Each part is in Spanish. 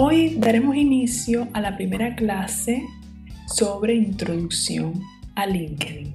Hoy daremos inicio a la primera clase sobre introducción a LinkedIn.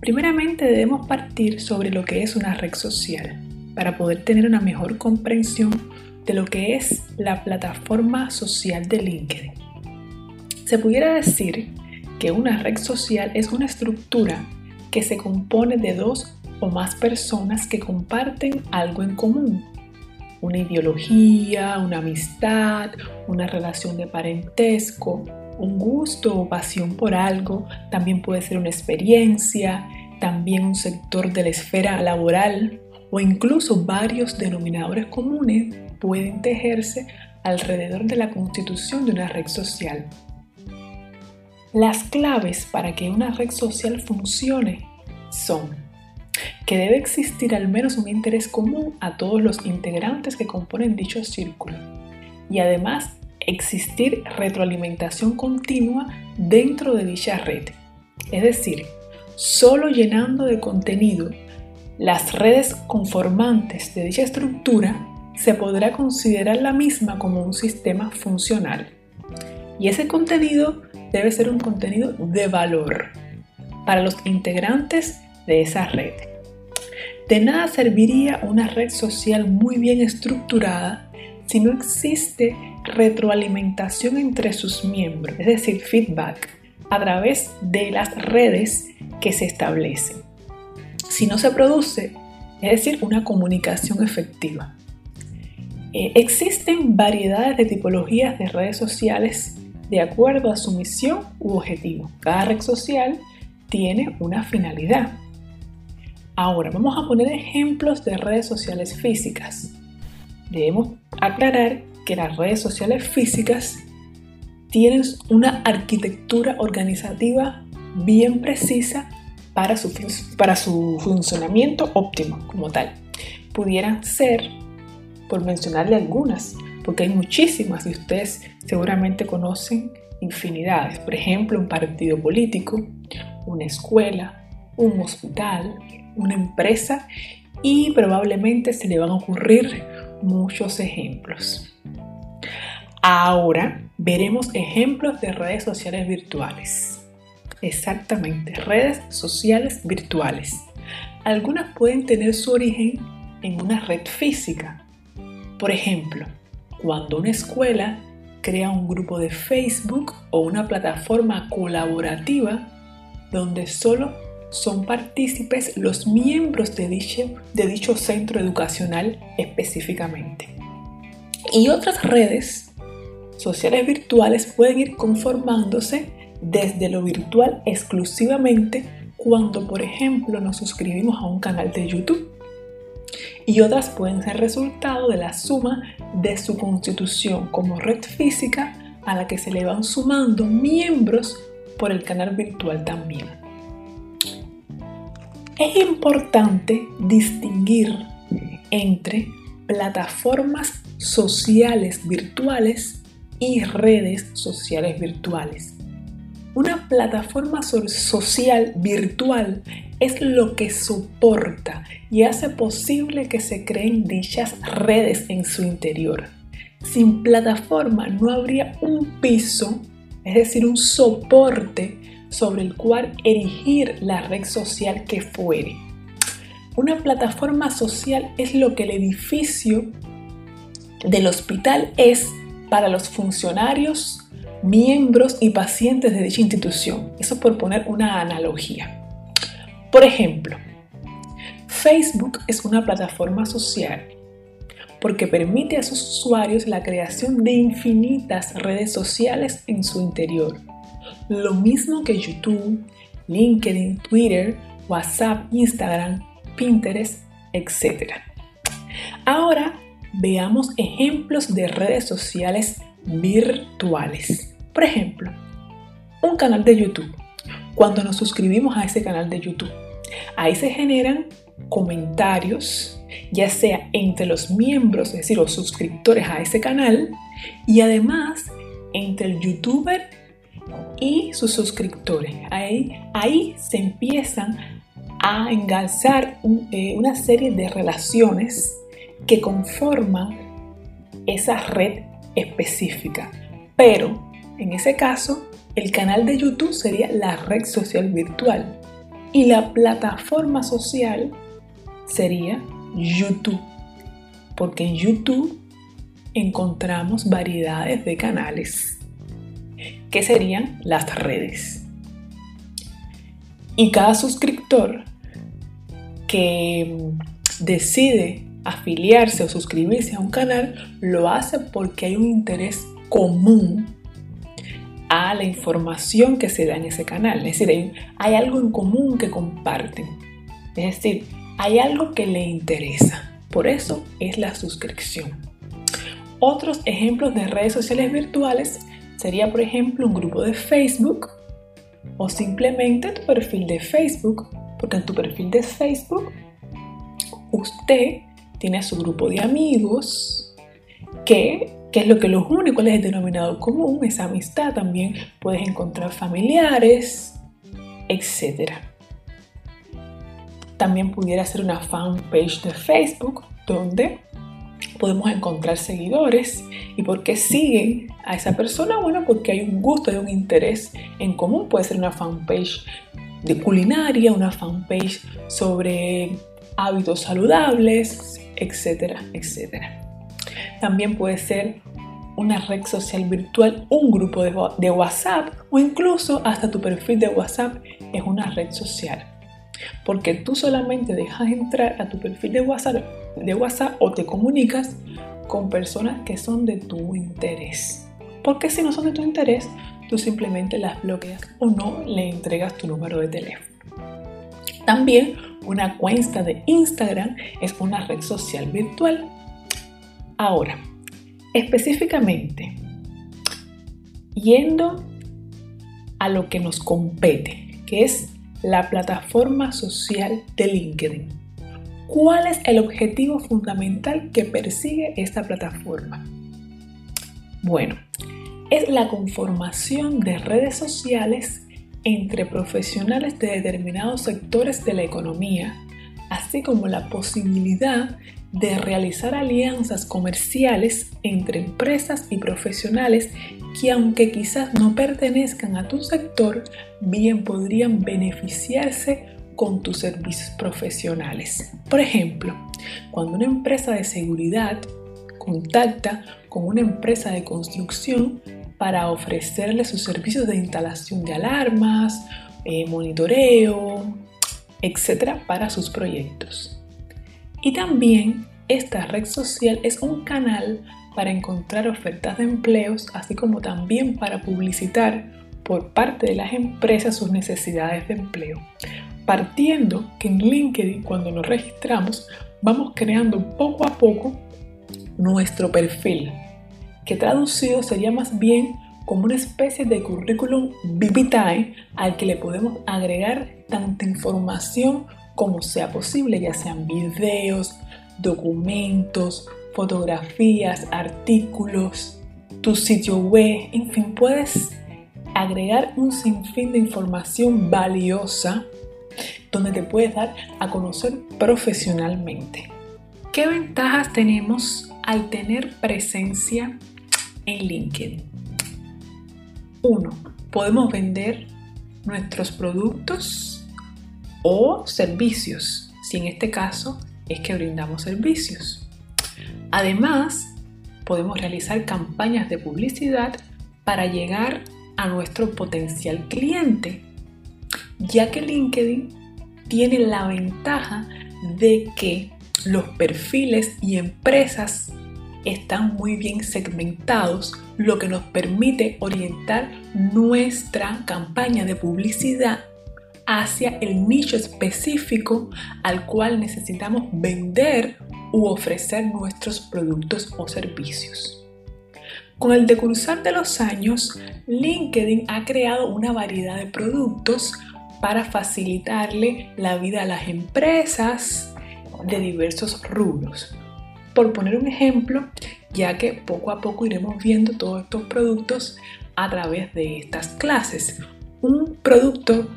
Primeramente debemos partir sobre lo que es una red social para poder tener una mejor comprensión de lo que es la plataforma social de LinkedIn. Se pudiera decir que una red social es una estructura que se compone de dos o más personas que comparten algo en común. Una ideología, una amistad, una relación de parentesco, un gusto o pasión por algo, también puede ser una experiencia, también un sector de la esfera laboral o incluso varios denominadores comunes pueden tejerse alrededor de la constitución de una red social. Las claves para que una red social funcione son que debe existir al menos un interés común a todos los integrantes que componen dicho círculo y además existir retroalimentación continua dentro de dicha red. Es decir, solo llenando de contenido las redes conformantes de dicha estructura se podrá considerar la misma como un sistema funcional. Y ese contenido debe ser un contenido de valor para los integrantes de esa red. De nada serviría una red social muy bien estructurada si no existe retroalimentación entre sus miembros, es decir, feedback, a través de las redes que se establecen. Si no se produce, es decir, una comunicación efectiva. Eh, existen variedades de tipologías de redes sociales de acuerdo a su misión u objetivo. Cada red social tiene una finalidad. Ahora vamos a poner ejemplos de redes sociales físicas. Debemos aclarar que las redes sociales físicas tienen una arquitectura organizativa bien precisa para su, para su funcionamiento óptimo como tal. Pudieran ser, por mencionarle algunas, porque hay muchísimas y ustedes seguramente conocen infinidades. Por ejemplo, un partido político, una escuela, un hospital, una empresa y probablemente se le van a ocurrir muchos ejemplos. Ahora veremos ejemplos de redes sociales virtuales. Exactamente, redes sociales virtuales. Algunas pueden tener su origen en una red física. Por ejemplo, cuando una escuela crea un grupo de Facebook o una plataforma colaborativa donde solo son partícipes los miembros de dicho, de dicho centro educacional específicamente. Y otras redes sociales virtuales pueden ir conformándose desde lo virtual exclusivamente cuando, por ejemplo, nos suscribimos a un canal de YouTube. Y otras pueden ser resultado de la suma de su constitución como red física a la que se le van sumando miembros por el canal virtual también. Es importante distinguir entre plataformas sociales virtuales y redes sociales virtuales. Una plataforma social virtual es lo que soporta y hace posible que se creen dichas redes en su interior. Sin plataforma no habría un piso, es decir, un soporte sobre el cual erigir la red social que fuere. Una plataforma social es lo que el edificio del hospital es para los funcionarios, miembros y pacientes de dicha institución. Eso por poner una analogía. Por ejemplo, Facebook es una plataforma social porque permite a sus usuarios la creación de infinitas redes sociales en su interior lo mismo que YouTube, LinkedIn, Twitter, WhatsApp, Instagram, Pinterest, etc. Ahora veamos ejemplos de redes sociales virtuales. Por ejemplo, un canal de YouTube. Cuando nos suscribimos a ese canal de YouTube, ahí se generan comentarios, ya sea entre los miembros, es decir, los suscriptores a ese canal, y además entre el youtuber y sus suscriptores. Ahí, ahí se empiezan a engalzar eh, una serie de relaciones que conforman esa red específica. Pero en ese caso, el canal de YouTube sería la red social virtual y la plataforma social sería YouTube. Porque en YouTube encontramos variedades de canales, que serían las redes. Y cada suscriptor que decide afiliarse o suscribirse a un canal lo hace porque hay un interés común a la información que se da en ese canal. Es decir, hay, algo en común que comparten. Es decir, hay algo que le interesa. Por eso es la suscripción. Otros ejemplos de redes sociales virtuales sería, por ejemplo, un grupo de Facebook o simplemente tu perfil de Facebook, porque en tu perfil de Facebook usted tiene su grupo de amigos que, que es lo que los une, cuál es el denominador común, esa amistad también puedes encontrar familiares, etc. También pudiera ser una fanpage de Facebook donde podemos encontrar seguidores. ¿Y por qué siguen a esa persona? Bueno, porque hay un gusto, hay un interés en común. Puede ser una fanpage de culinaria, una fanpage sobre hábitos saludables, etcétera, etcétera. También puede ser una red social virtual, un grupo de, de WhatsApp o incluso hasta tu perfil de WhatsApp es una red social. Porque tú solamente dejas entrar a tu perfil de WhatsApp de WhatsApp o te comunicas con personas que son de tu interés. Porque si no son de tu interés, tú simplemente las bloqueas o no le entregas tu número de teléfono. También una cuenta de Instagram es una red social virtual. Ahora, específicamente, yendo a lo que nos compete, que es la plataforma social de LinkedIn. ¿Cuál es el objetivo fundamental que persigue esta plataforma? Bueno, es la conformación de redes sociales entre profesionales de determinados sectores de la economía, así como la posibilidad de realizar alianzas comerciales entre empresas y profesionales que aunque quizás no pertenezcan a tu sector, bien podrían beneficiarse con tus servicios profesionales. Por ejemplo, cuando una empresa de seguridad contacta con una empresa de construcción para ofrecerle sus servicios de instalación de alarmas, eh, monitoreo, etcétera, para sus proyectos. Y también esta red social es un canal para encontrar ofertas de empleos, así como también para publicitar por parte de las empresas sus necesidades de empleo. Partiendo que en LinkedIn cuando nos registramos vamos creando poco a poco nuestro perfil, que traducido sería más bien como una especie de currículum vitae al que le podemos agregar tanta información como sea posible, ya sean videos, documentos, fotografías, artículos, tu sitio web, en fin, puedes agregar un sinfín de información valiosa donde te puedes dar a conocer profesionalmente. ¿Qué ventajas tenemos al tener presencia en LinkedIn? Uno, podemos vender nuestros productos o servicios, si en este caso es que brindamos servicios. Además, podemos realizar campañas de publicidad para llegar a nuestro potencial cliente, ya que LinkedIn tiene la ventaja de que los perfiles y empresas están muy bien segmentados, lo que nos permite orientar nuestra campaña de publicidad hacia el nicho específico al cual necesitamos vender u ofrecer nuestros productos o servicios. Con el decursar de los años, LinkedIn ha creado una variedad de productos para facilitarle la vida a las empresas de diversos rubros. Por poner un ejemplo, ya que poco a poco iremos viendo todos estos productos a través de estas clases. Un producto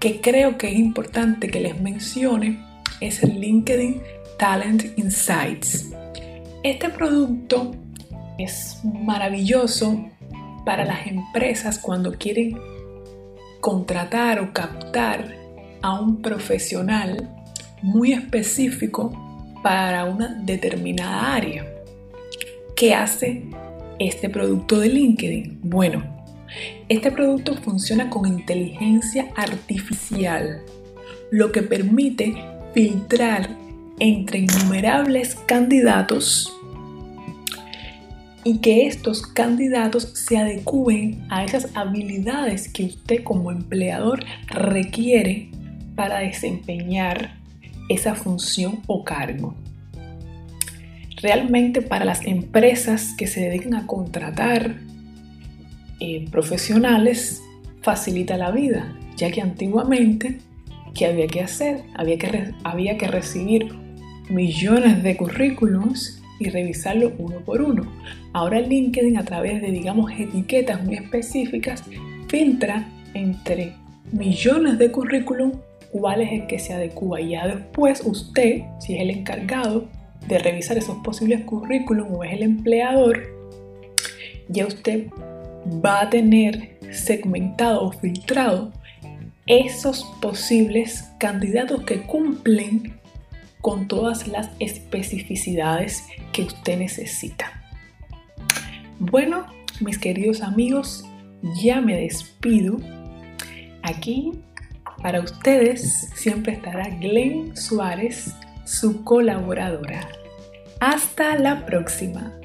que creo que es importante que les mencione es el LinkedIn Talent Insights. Este producto es maravilloso para las empresas cuando quieren contratar o captar a un profesional muy específico para una determinada área. ¿Qué hace este producto de LinkedIn? Bueno, este producto funciona con inteligencia artificial, lo que permite filtrar entre innumerables candidatos y que estos candidatos se adecúen a esas habilidades que usted como empleador requiere para desempeñar esa función o cargo. Realmente para las empresas que se dedican a contratar eh, profesionales facilita la vida, ya que antiguamente, ¿qué había que hacer? Había que, había que recibir millones de currículums y revisarlo uno por uno. Ahora LinkedIn a través de, digamos, etiquetas muy específicas, filtra entre millones de currículum cuál es el que se adecua y ya después usted, si es el encargado de revisar esos posibles currículum o es el empleador, ya usted va a tener segmentado o filtrado esos posibles candidatos que cumplen con todas las especificidades que usted necesita. Bueno, mis queridos amigos, ya me despido. Aquí para ustedes siempre estará Glenn Suárez, su colaboradora. Hasta la próxima.